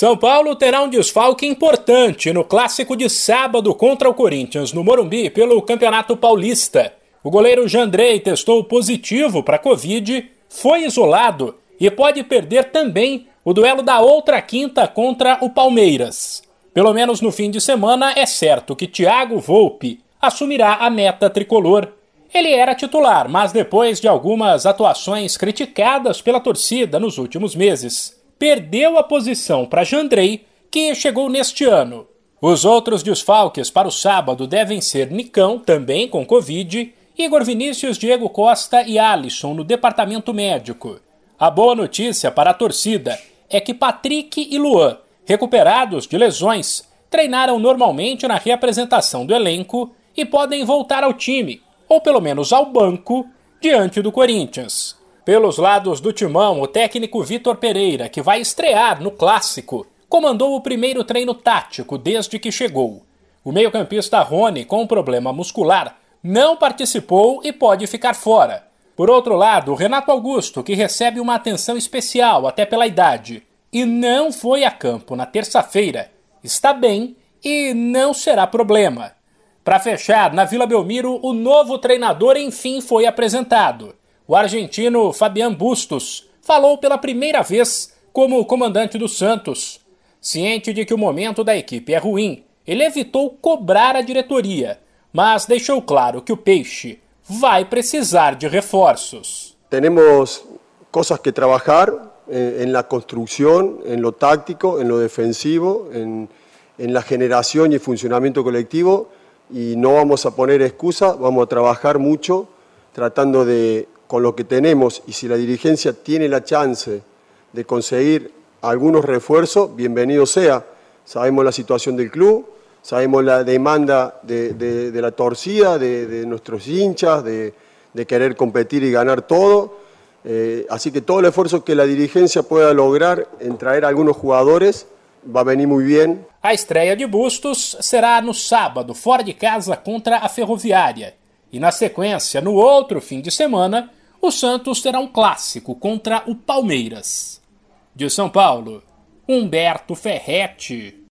São Paulo terá um desfalque importante no clássico de sábado contra o Corinthians no Morumbi pelo Campeonato Paulista. O goleiro Jandrei testou positivo para Covid, foi isolado e pode perder também o duelo da outra quinta contra o Palmeiras. Pelo menos no fim de semana é certo que Thiago Volpe assumirá a meta tricolor. Ele era titular, mas depois de algumas atuações criticadas pela torcida nos últimos meses, perdeu a posição para Jandrei, que chegou neste ano. Os outros desfalques para o sábado devem ser Nicão, também com Covid, Igor Vinícius, Diego Costa e Alisson no departamento médico. A boa notícia para a torcida é que Patrick e Luan, recuperados de lesões, treinaram normalmente na reapresentação do elenco e podem voltar ao time, ou pelo menos ao banco, diante do Corinthians. Pelos lados do timão, o técnico Vitor Pereira, que vai estrear no clássico, comandou o primeiro treino tático desde que chegou. O meio-campista Rony, com um problema muscular, não participou e pode ficar fora. Por outro lado, Renato Augusto, que recebe uma atenção especial até pela idade, e não foi a campo na terça-feira, está bem e não será problema. Para fechar, na Vila Belmiro, o novo treinador enfim foi apresentado o argentino Fabian Bustos falou pela primeira vez como comandante do Santos. Ciente de que o momento da equipe é ruim, ele evitou cobrar a diretoria, mas deixou claro que o Peixe vai precisar de reforços. Temos coisas que trabalhar em la construção, em lo táctico, em lo defensivo, em, en la generación y funcionamiento colectivo y no vamos a poner excusa, vamos a trabajar mucho tratando de con lo que tenemos y si la dirigencia tiene la chance de conseguir algunos refuerzos, bienvenido sea. Sabemos la situación del club, sabemos la demanda de, la torcida, de, nuestros hinchas, de, querer competir y ganar todo. Eh, así que todo el esfuerzo que la dirigencia pueda lograr en traer algunos jugadores va a venir muy bien. A estreia de Bustos será no sábado, fora de casa contra a Ferroviária. E na sequência, no outro fim de semana, o Santos terá um clássico contra o Palmeiras. De São Paulo, Humberto Ferretti.